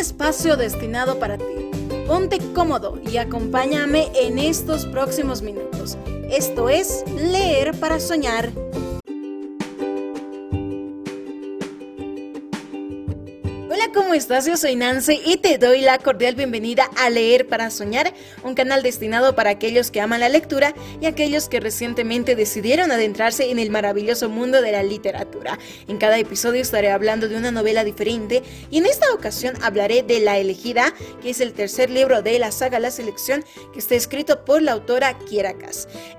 espacio destinado para ti. Ponte cómodo y acompáñame en estos próximos minutos. Esto es Leer para Soñar ¿cómo estás? Yo soy Nancy y te doy la cordial bienvenida a Leer para Soñar, un canal destinado para aquellos que aman la lectura y aquellos que recientemente decidieron adentrarse en el maravilloso mundo de la literatura. En cada episodio estaré hablando de una novela diferente y en esta ocasión hablaré de La elegida, que es el tercer libro de la saga La Selección que está escrito por la autora Kiera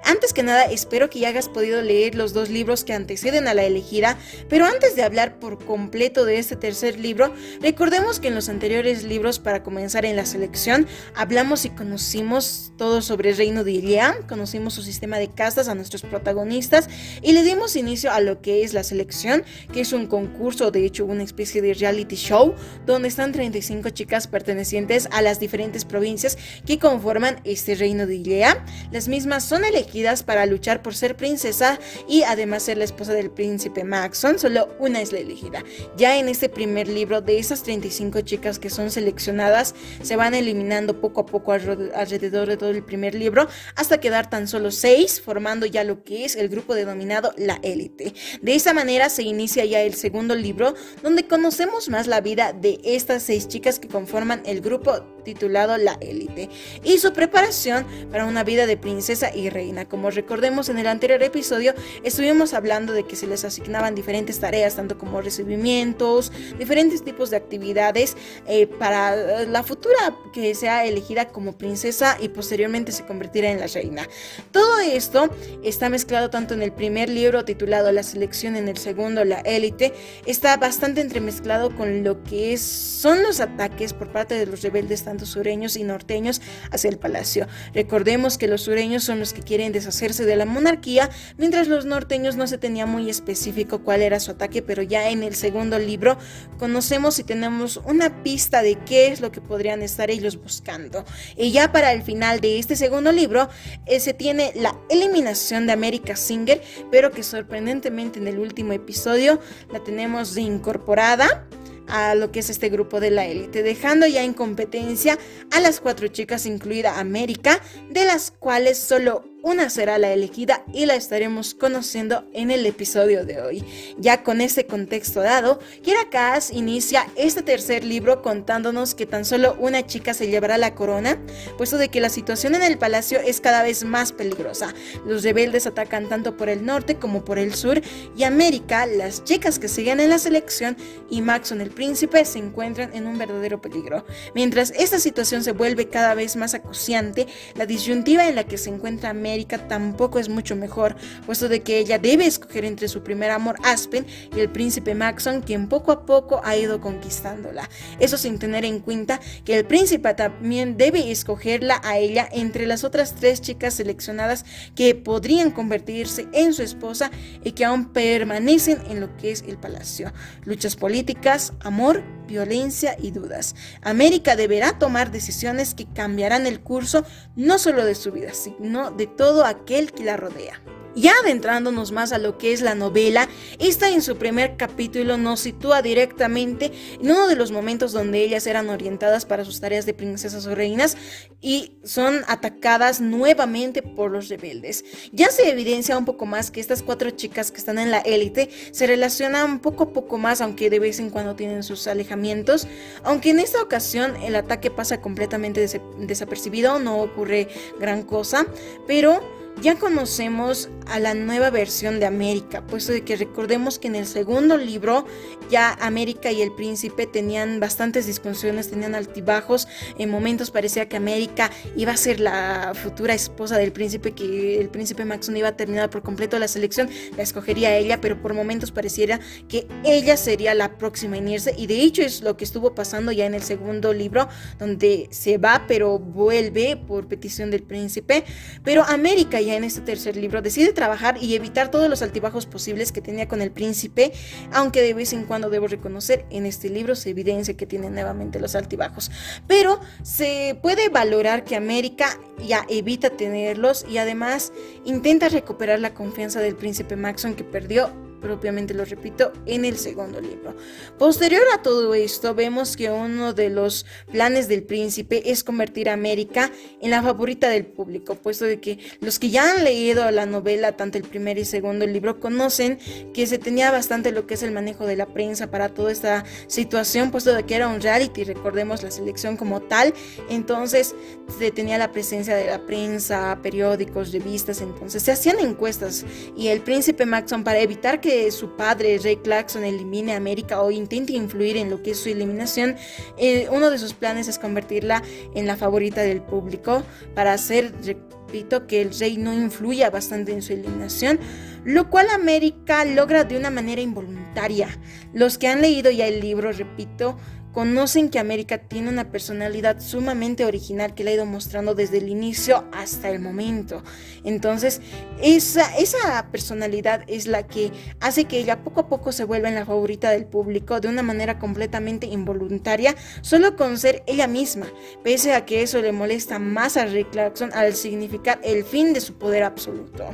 Antes que nada, espero que ya hayas podido leer los dos libros que anteceden a La elegida, pero antes de hablar por completo de este tercer libro, Recordemos que en los anteriores libros, para comenzar en la selección, hablamos y conocimos todo sobre el reino de Ilea, conocimos su sistema de castas a nuestros protagonistas y le dimos inicio a lo que es la selección, que es un concurso, de hecho una especie de reality show, donde están 35 chicas pertenecientes a las diferentes provincias que conforman este reino de Ilea. Las mismas son elegidas para luchar por ser princesa y además ser la esposa del príncipe Maxon, solo una es la elegida. Ya en este primer libro de esas 35 chicas que son seleccionadas se van eliminando poco a poco alrededor de todo el primer libro hasta quedar tan solo 6 formando ya lo que es el grupo denominado la élite. De esa manera se inicia ya el segundo libro donde conocemos más la vida de estas 6 chicas que conforman el grupo titulado La élite y su preparación para una vida de princesa y reina. Como recordemos en el anterior episodio estuvimos hablando de que se les asignaban diferentes tareas tanto como recibimientos, diferentes tipos de actividades eh, para la futura que sea elegida como princesa y posteriormente se convertirá en la reina. Todo esto está mezclado tanto en el primer libro titulado La selección, en el segundo La élite, está bastante entremezclado con lo que son los ataques por parte de los rebeldes sureños y norteños hacia el palacio. Recordemos que los sureños son los que quieren deshacerse de la monarquía, mientras los norteños no se tenía muy específico cuál era su ataque, pero ya en el segundo libro conocemos y tenemos una pista de qué es lo que podrían estar ellos buscando. Y ya para el final de este segundo libro eh, se tiene la eliminación de América Singer, pero que sorprendentemente en el último episodio la tenemos incorporada a lo que es este grupo de la élite, dejando ya en competencia a las cuatro chicas, incluida América, de las cuales solo una será la elegida y la estaremos conociendo en el episodio de hoy. Ya con este contexto dado, Kira Kaas inicia este tercer libro contándonos que tan solo una chica se llevará la corona, puesto de que la situación en el palacio es cada vez más peligrosa. Los rebeldes atacan tanto por el norte como por el sur y América, las chicas que siguen en la selección y Maxon el príncipe se encuentran en un verdadero peligro. Mientras esta situación se vuelve cada vez más acuciante, la disyuntiva en la que se encuentra América tampoco es mucho mejor, puesto de que ella debe escoger entre su primer amor Aspen y el príncipe Maxon, quien poco a poco ha ido conquistándola. Eso sin tener en cuenta que el príncipe también debe escogerla a ella entre las otras tres chicas seleccionadas que podrían convertirse en su esposa y que aún permanecen en lo que es el palacio. Luchas políticas, amor violencia y dudas. América deberá tomar decisiones que cambiarán el curso no solo de su vida, sino de todo aquel que la rodea. Ya adentrándonos más a lo que es la novela, esta en su primer capítulo nos sitúa directamente en uno de los momentos donde ellas eran orientadas para sus tareas de princesas o reinas y son atacadas nuevamente por los rebeldes. Ya se evidencia un poco más que estas cuatro chicas que están en la élite se relacionan poco a poco más, aunque de vez en cuando tienen sus alejamientos, aunque en esta ocasión el ataque pasa completamente desapercibido, no ocurre gran cosa, pero ya conocemos a la nueva versión de América, puesto de que recordemos que en el segundo libro ya América y el príncipe tenían bastantes discusiones, tenían altibajos, en momentos parecía que América iba a ser la futura esposa del príncipe, que el príncipe Maxon iba a terminar por completo la selección, la escogería ella, pero por momentos pareciera que ella sería la próxima en irse, y de hecho es lo que estuvo pasando ya en el segundo libro, donde se va pero vuelve por petición del príncipe, pero América ya en este tercer libro decide trabajar y evitar todos los altibajos posibles que tenía con el príncipe, aunque de vez en cuando debo reconocer en este libro se evidencia que tiene nuevamente los altibajos. Pero se puede valorar que América ya evita tenerlos y además intenta recuperar la confianza del príncipe Maxon que perdió propiamente lo repito, en el segundo libro. Posterior a todo esto, vemos que uno de los planes del príncipe es convertir a América en la favorita del público, puesto de que los que ya han leído la novela, tanto el primer y segundo libro, conocen que se tenía bastante lo que es el manejo de la prensa para toda esta situación, puesto de que era un reality, recordemos la selección como tal, entonces se tenía la presencia de la prensa, periódicos, revistas, entonces se hacían encuestas y el príncipe Maxon para evitar que su padre, Ray Clarkson, elimine a América o intente influir en lo que es su eliminación, eh, uno de sus planes es convertirla en la favorita del público para hacer, repito, que el rey no influya bastante en su eliminación, lo cual América logra de una manera involuntaria. Los que han leído ya el libro, repito, conocen que América tiene una personalidad sumamente original que la ha ido mostrando desde el inicio hasta el momento. Entonces, esa, esa personalidad es la que hace que ella poco a poco se vuelva en la favorita del público de una manera completamente involuntaria, solo con ser ella misma, pese a que eso le molesta más a Rick Clarkson al significar el fin de su poder absoluto.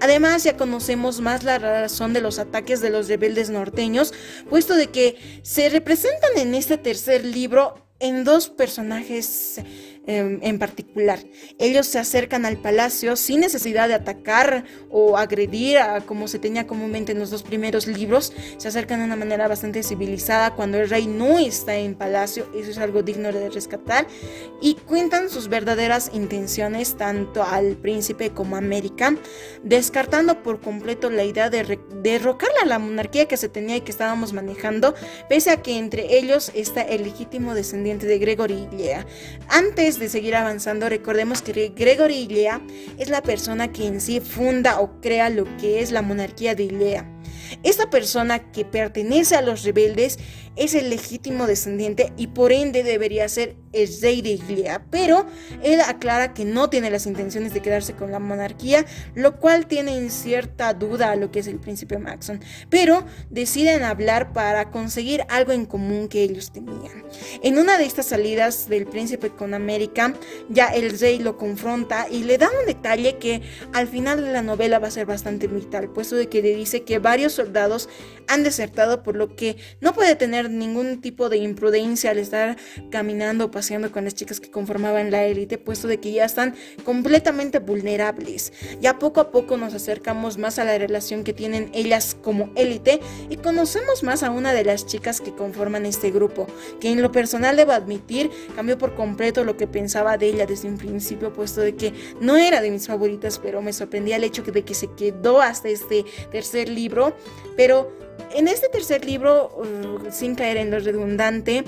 Además, ya conocemos más la razón de los ataques de los rebeldes norteños, puesto de que se representan en este tercer libro en dos personajes Em, en particular. Ellos se acercan al palacio sin necesidad de atacar o agredir a, como se tenía comúnmente en los dos primeros libros. Se acercan de una manera bastante civilizada cuando el rey no está en palacio. Eso es algo digno de rescatar. Y cuentan sus verdaderas intenciones tanto al príncipe como a América, descartando por completo la idea de derrocar a la monarquía que se tenía y que estábamos manejando, pese a que entre ellos está el legítimo descendiente de Gregory Lea. Antes de seguir avanzando, recordemos que Gregory Ilea es la persona que en sí funda o crea lo que es la monarquía de Ilea. Esta persona que pertenece a los rebeldes es el legítimo descendiente y por ende debería ser el rey de Iglea, pero él aclara que no tiene las intenciones de quedarse con la monarquía, lo cual tiene en cierta duda a lo que es el príncipe Maxon, pero deciden hablar para conseguir algo en común que ellos tenían. En una de estas salidas del príncipe con América, ya el rey lo confronta y le da un detalle que al final de la novela va a ser bastante vital, puesto de que le dice que varios soldados han desertado por lo que no puede tener ningún tipo de imprudencia al estar caminando o paseando con las chicas que conformaban la élite, puesto de que ya están completamente vulnerables. Ya poco a poco nos acercamos más a la relación que tienen ellas como élite y conocemos más a una de las chicas que conforman este grupo, que en lo personal debo admitir cambió por completo lo que pensaba de ella desde un principio, puesto de que no era de mis favoritas, pero me sorprendía el hecho de que se quedó hasta este tercer libro, pero en este tercer libro, uh, sin caer en lo redundante,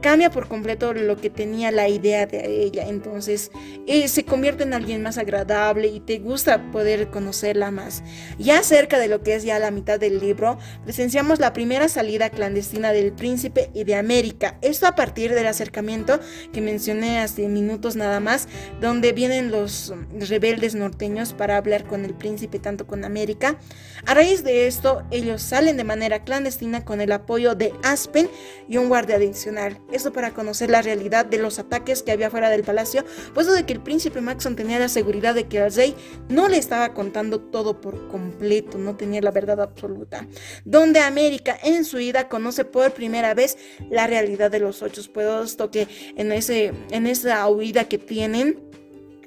cambia por completo lo que tenía la idea de ella. Entonces eh, se convierte en alguien más agradable y te gusta poder conocerla más. Ya cerca de lo que es ya la mitad del libro, presenciamos la primera salida clandestina del príncipe y de América. Esto a partir del acercamiento que mencioné hace minutos nada más, donde vienen los rebeldes norteños para hablar con el príncipe, tanto con América. A raíz de esto, ellos salen de manera clandestina con el apoyo de Aspen y un guardia adicional. Esto para conocer la realidad de los ataques que había fuera del palacio, puesto de que el príncipe Maxon tenía la seguridad de que el rey no le estaba contando todo por completo, no tenía la verdad absoluta. Donde América en su ida conoce por primera vez la realidad de los ocho, puesto que en, ese, en esa huida que tienen,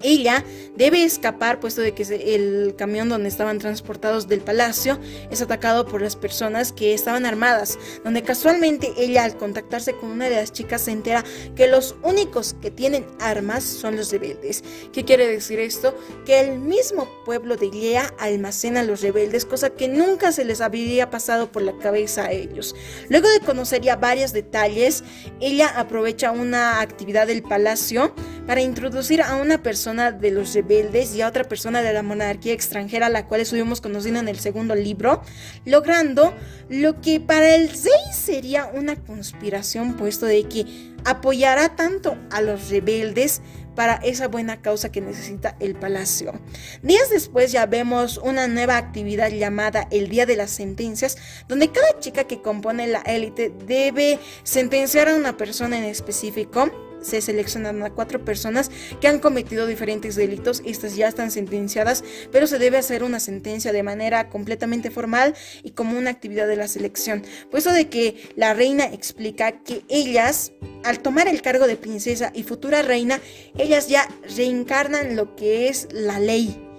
ella debe escapar puesto de que el camión donde estaban transportados del palacio es atacado por las personas que estaban armadas, donde casualmente ella al contactarse con una de las chicas se entera que los únicos que tienen armas son los rebeldes. ¿Qué quiere decir esto? Que el mismo pueblo de Ilea almacena a los rebeldes, cosa que nunca se les habría pasado por la cabeza a ellos. Luego de conocer ya varios detalles, ella aprovecha una actividad del palacio para introducir a una persona de los rebeldes y a otra persona de la monarquía extranjera, la cual estuvimos conociendo en el segundo libro, logrando lo que para el rey sería una conspiración, puesto de que apoyará tanto a los rebeldes para esa buena causa que necesita el palacio. Días después ya vemos una nueva actividad llamada el Día de las Sentencias, donde cada chica que compone la élite debe sentenciar a una persona en específico se seleccionan a cuatro personas que han cometido diferentes delitos. Estas ya están sentenciadas, pero se debe hacer una sentencia de manera completamente formal y como una actividad de la selección. Puesto de que la reina explica que ellas, al tomar el cargo de princesa y futura reina, ellas ya reencarnan lo que es la ley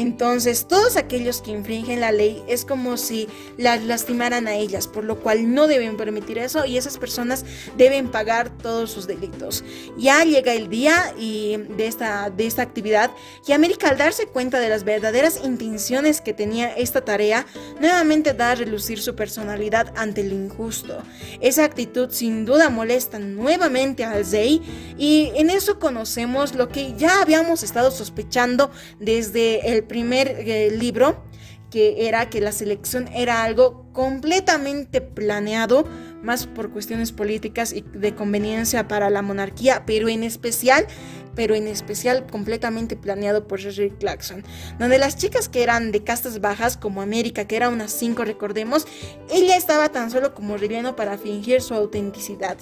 entonces, todos aquellos que infringen la ley es como si las lastimaran a ellas, por lo cual no deben permitir eso y esas personas deben pagar todos sus delitos. Ya llega el día y de, esta, de esta actividad y América al darse cuenta de las verdaderas intenciones que tenía esta tarea, nuevamente da a relucir su personalidad ante el injusto. Esa actitud sin duda molesta nuevamente al Zei y en eso conocemos lo que ya habíamos estado sospechando desde el primer eh, libro, que era que la selección era algo completamente planeado, más por cuestiones políticas y de conveniencia para la monarquía, pero en especial pero en especial completamente planeado por Jerry Clarkson, donde las chicas que eran de castas bajas, como América, que era unas 5 recordemos, ella estaba tan solo como relleno para fingir su autenticidad.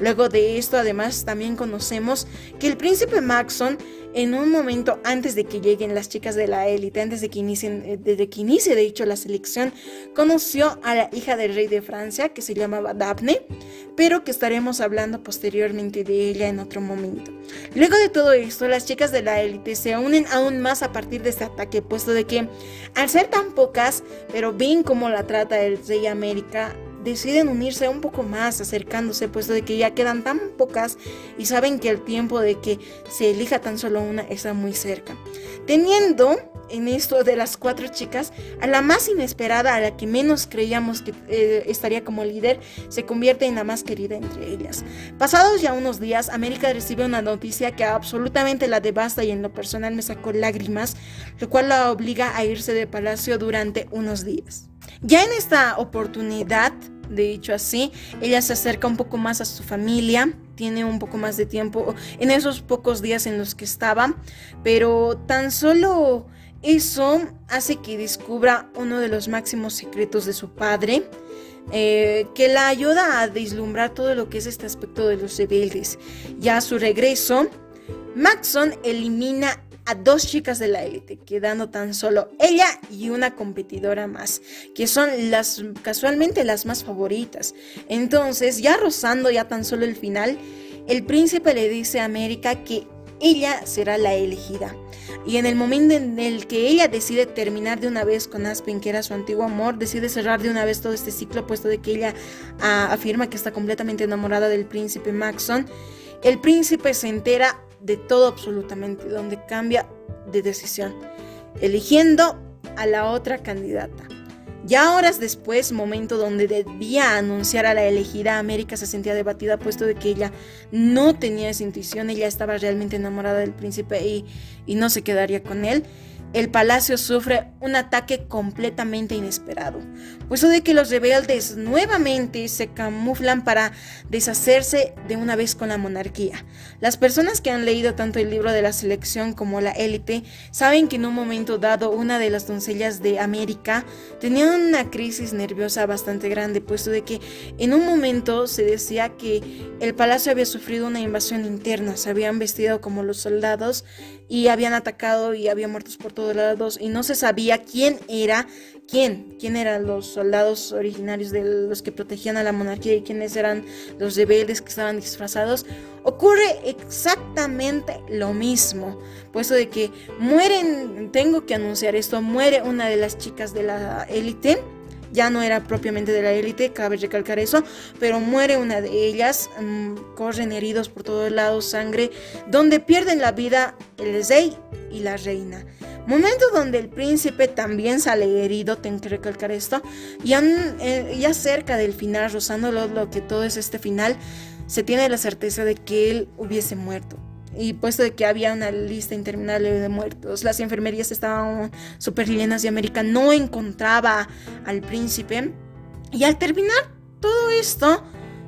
Luego de esto, además, también conocemos que el príncipe Maxon en un momento antes de que lleguen las chicas de la élite, antes de que inicien, eh, desde que inicie de hecho la selección, conoció a la hija del rey de Francia que se llamaba Daphne, pero que estaremos hablando posteriormente de ella en otro momento. Luego de todo esto, las chicas de la élite se unen aún más a partir de este ataque, puesto de que al ser tan pocas, pero bien como la trata el rey América, deciden unirse un poco más, acercándose, puesto de que ya quedan tan pocas y saben que el tiempo de que se elija tan solo una está muy cerca. Teniendo en esto de las cuatro chicas, a la más inesperada, a la que menos creíamos que eh, estaría como líder, se convierte en la más querida entre ellas. Pasados ya unos días, América recibe una noticia que absolutamente la devasta y en lo personal me sacó lágrimas, lo cual la obliga a irse de palacio durante unos días. Ya en esta oportunidad, de dicho así, ella se acerca un poco más a su familia, tiene un poco más de tiempo en esos pocos días en los que estaba, pero tan solo eso hace que descubra uno de los máximos secretos de su padre, eh, que la ayuda a deslumbrar todo lo que es este aspecto de los rebeldes. Ya a su regreso, Maxon elimina a dos chicas de la élite, quedando tan solo ella y una competidora más, que son las casualmente las más favoritas. Entonces, ya rozando ya tan solo el final, el príncipe le dice a América que ella será la elegida. Y en el momento en el que ella decide terminar de una vez con Aspen, que era su antiguo amor, decide cerrar de una vez todo este ciclo, puesto de que ella ah, afirma que está completamente enamorada del príncipe Maxon, el príncipe se entera de todo absolutamente, donde cambia de decisión, eligiendo a la otra candidata. Ya horas después, momento donde debía anunciar a la elegida, América se sentía debatida puesto de que ella no tenía esa intuición, ella estaba realmente enamorada del príncipe y, y no se quedaría con él el palacio sufre un ataque completamente inesperado, puesto de que los rebeldes nuevamente se camuflan para deshacerse de una vez con la monarquía. Las personas que han leído tanto el libro de la selección como la élite saben que en un momento dado una de las doncellas de América tenía una crisis nerviosa bastante grande, puesto de que en un momento se decía que el palacio había sufrido una invasión interna, se habían vestido como los soldados y habían atacado y había muertos por todos lados y no se sabía quién era quién, quién eran los soldados originarios de los que protegían a la monarquía y quiénes eran los rebeldes que estaban disfrazados. Ocurre exactamente lo mismo, puesto de que mueren, tengo que anunciar esto, muere una de las chicas de la élite ya no era propiamente de la élite, cabe recalcar eso, pero muere una de ellas, mm, corren heridos por todos lados, sangre, donde pierden la vida el rey y la reina. Momento donde el príncipe también sale herido, tengo que recalcar esto, y eh, ya cerca del final, rozando lo que todo es este final, se tiene la certeza de que él hubiese muerto y puesto de que había una lista interminable de muertos, las enfermerías estaban súper llenas de América, no encontraba al príncipe. Y al terminar todo esto,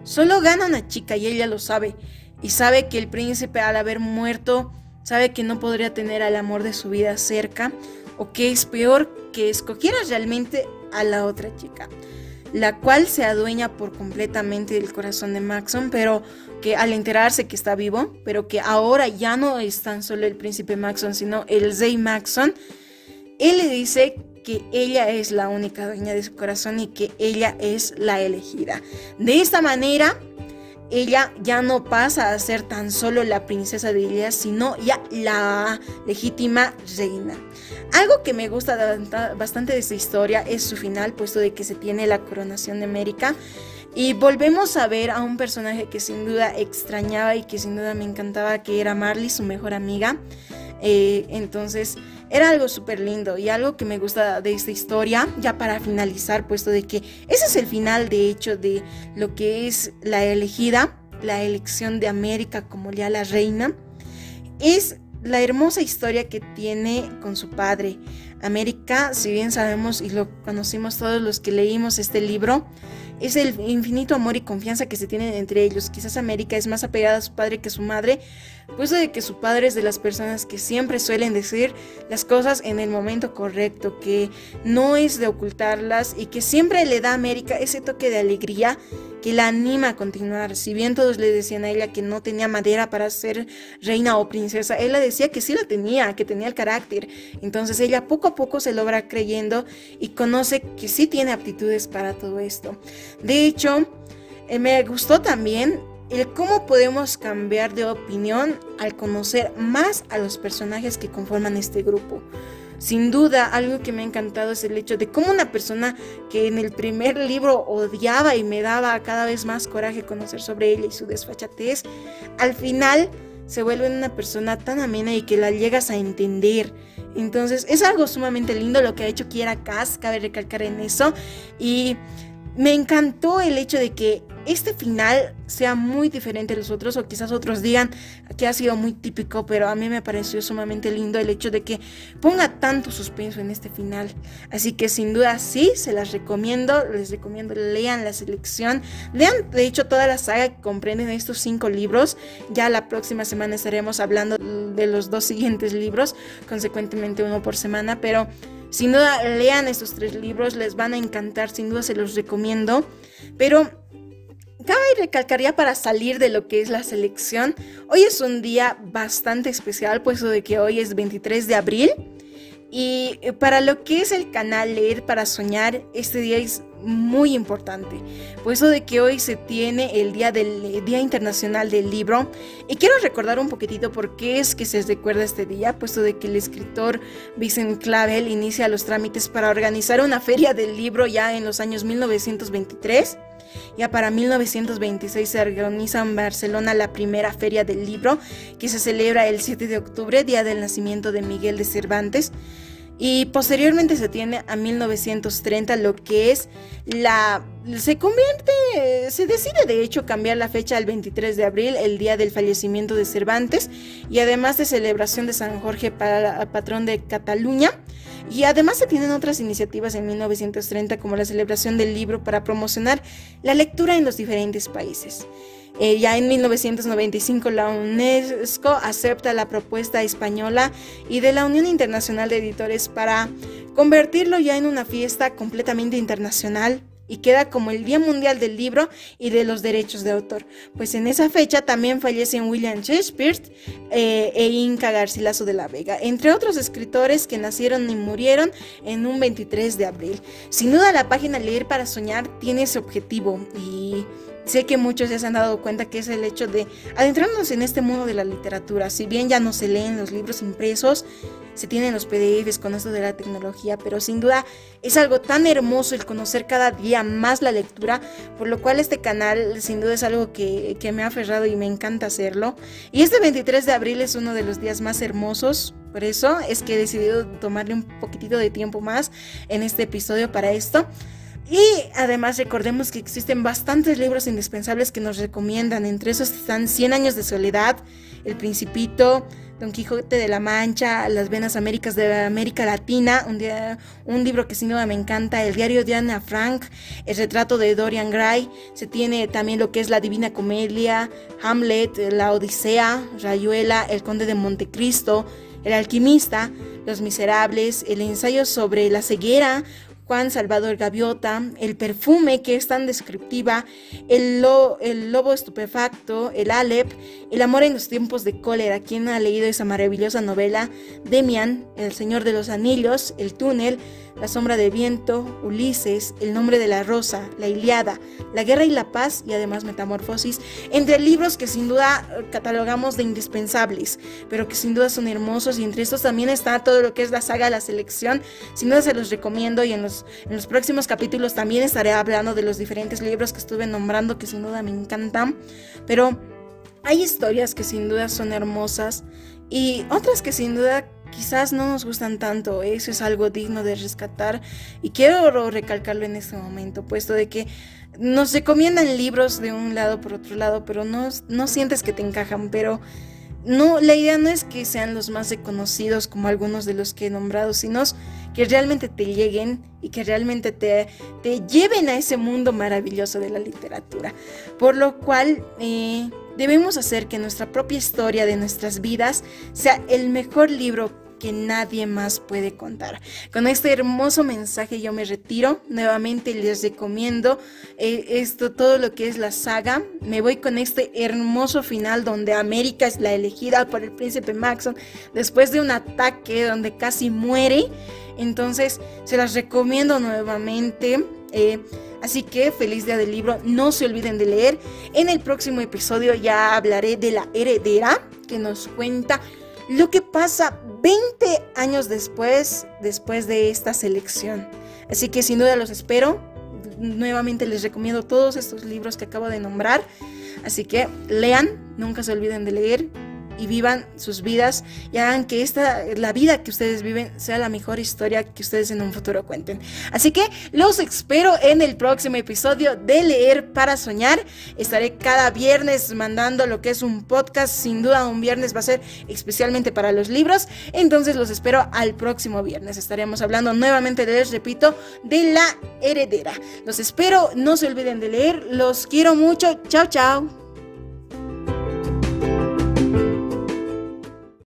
solo gana una chica y ella lo sabe. Y sabe que el príncipe al haber muerto, sabe que no podría tener al amor de su vida cerca, o que es peor que escogiera realmente a la otra chica. la cual se adueña por completamente del corazón de Maxon, pero que al enterarse que está vivo, pero que ahora ya no es tan solo el príncipe Maxon, sino el Zay Maxon, él le dice que ella es la única dueña de su corazón y que ella es la elegida. De esta manera, ella ya no pasa a ser tan solo la princesa de Ilya, sino ya la legítima reina. Algo que me gusta bastante de esta historia es su final, puesto de que se tiene la coronación de América. Y volvemos a ver a un personaje que sin duda extrañaba y que sin duda me encantaba, que era Marley, su mejor amiga. Eh, entonces, era algo súper lindo y algo que me gusta de esta historia, ya para finalizar, puesto de que ese es el final, de hecho, de lo que es la elegida, la elección de América como ya la reina, es la hermosa historia que tiene con su padre. América, si bien sabemos y lo conocimos todos los que leímos este libro, es el infinito amor y confianza que se tienen entre ellos. Quizás América es más apegada a su padre que a su madre, puesto de que su padre es de las personas que siempre suelen decir las cosas en el momento correcto, que no es de ocultarlas y que siempre le da a América ese toque de alegría que la anima a continuar. Si bien todos le decían a ella que no tenía madera para ser reina o princesa, él le decía que sí la tenía, que tenía el carácter. Entonces ella poco a poco se logra creyendo y conoce que sí tiene aptitudes para todo esto. De hecho, eh, me gustó también el cómo podemos cambiar de opinión al conocer más a los personajes que conforman este grupo. Sin duda, algo que me ha encantado es el hecho de cómo una persona que en el primer libro odiaba y me daba cada vez más coraje conocer sobre ella y su desfachatez, al final se vuelve una persona tan amena y que la llegas a entender. Entonces, es algo sumamente lindo lo que ha hecho Kiera Kass, cabe recalcar en eso. Y me encantó el hecho de que este final sea muy diferente a los otros o quizás otros digan que ha sido muy típico, pero a mí me pareció sumamente lindo el hecho de que ponga tanto suspenso en este final. Así que sin duda sí, se las recomiendo, les recomiendo lean la selección, lean de hecho toda la saga que comprenden estos cinco libros. Ya la próxima semana estaremos hablando de los dos siguientes libros, consecuentemente uno por semana, pero sin duda lean estos tres libros, les van a encantar, sin duda se los recomiendo. Pero cabe recalcar para salir de lo que es la selección, hoy es un día bastante especial, puesto de que hoy es 23 de abril. Y para lo que es el canal Leer para Soñar, este día es muy importante, puesto de que hoy se tiene el día del Día Internacional del Libro y quiero recordar un poquitito por qué es que se recuerda este día, puesto de que el escritor Vincent Clavel inicia los trámites para organizar una feria del libro ya en los años 1923. Ya para 1926 se organiza en Barcelona la primera feria del libro, que se celebra el 7 de octubre, día del nacimiento de Miguel de Cervantes. Y posteriormente se tiene a 1930 lo que es la... Se convierte, se decide de hecho cambiar la fecha al 23 de abril, el día del fallecimiento de Cervantes, y además de celebración de San Jorge para patrón de Cataluña. Y además se tienen otras iniciativas en 1930 como la celebración del libro para promocionar la lectura en los diferentes países. Eh, ya en 1995 la UNESCO acepta la propuesta española y de la Unión Internacional de Editores para convertirlo ya en una fiesta completamente internacional y queda como el Día Mundial del Libro y de los Derechos de Autor, pues en esa fecha también fallecen William Shakespeare eh, e Inca Garcilaso de la Vega, entre otros escritores que nacieron y murieron en un 23 de abril. Sin duda la página Leer para Soñar tiene ese objetivo y Sé que muchos ya se han dado cuenta que es el hecho de adentrarnos en este mundo de la literatura. Si bien ya no se leen los libros impresos, se tienen los PDFs con esto de la tecnología, pero sin duda es algo tan hermoso el conocer cada día más la lectura, por lo cual este canal sin duda es algo que, que me ha aferrado y me encanta hacerlo. Y este 23 de abril es uno de los días más hermosos, por eso es que he decidido tomarle un poquitito de tiempo más en este episodio para esto. Y además recordemos que existen bastantes libros indispensables que nos recomiendan. Entre esos están Cien años de soledad, El Principito, Don Quijote de la Mancha, Las Venas Américas de América Latina, un, un libro que sin duda me encanta, El diario de Ana Frank, El retrato de Dorian Gray. Se tiene también lo que es La Divina Comedia, Hamlet, La Odisea, Rayuela, El Conde de Montecristo, El Alquimista, Los Miserables, El ensayo sobre la ceguera, Juan Salvador Gaviota, El perfume que es tan descriptiva, El, el lobo estupefacto, El Alep, El amor en los tiempos de cólera. ¿Quién ha leído esa maravillosa novela? Demian, El Señor de los Anillos, El túnel, La sombra de viento, Ulises, El nombre de la rosa, La Iliada, La guerra y la paz y además Metamorfosis, entre libros que sin duda catalogamos de indispensables, pero que sin duda son hermosos y entre estos también está todo lo que es la saga La Selección. Sin duda se los recomiendo y en los en los próximos capítulos también estaré hablando de los diferentes libros que estuve nombrando que sin duda me encantan. Pero hay historias que sin duda son hermosas y otras que sin duda quizás no nos gustan tanto. Eso es algo digno de rescatar y quiero recalcarlo en este momento, puesto de que nos recomiendan libros de un lado por otro lado, pero no, no sientes que te encajan, pero no, la idea no es que sean los más reconocidos como algunos de los que he nombrado, sino que realmente te lleguen y que realmente te, lleven a ese mundo maravilloso de la literatura. Por lo cual eh, debemos hacer que nuestra propia historia de nuestras vidas sea el mejor libro que nadie más puede contar. Con este hermoso mensaje yo me retiro. Nuevamente les recomiendo eh, esto, todo lo que es la saga. Me voy con este hermoso final donde América es la elegida por el príncipe Maxon después de un ataque donde casi muere. Entonces se las recomiendo nuevamente. Eh, así que feliz día del libro, no se olviden de leer. En el próximo episodio ya hablaré de la heredera que nos cuenta lo que pasa 20 años después, después de esta selección. Así que sin duda los espero. Nuevamente les recomiendo todos estos libros que acabo de nombrar. Así que lean, nunca se olviden de leer y vivan sus vidas y hagan que esta, la vida que ustedes viven sea la mejor historia que ustedes en un futuro cuenten. Así que los espero en el próximo episodio de Leer para Soñar. Estaré cada viernes mandando lo que es un podcast. Sin duda un viernes va a ser especialmente para los libros. Entonces los espero al próximo viernes. Estaremos hablando nuevamente, les repito, de la heredera. Los espero, no se olviden de leer. Los quiero mucho. Chao, chao.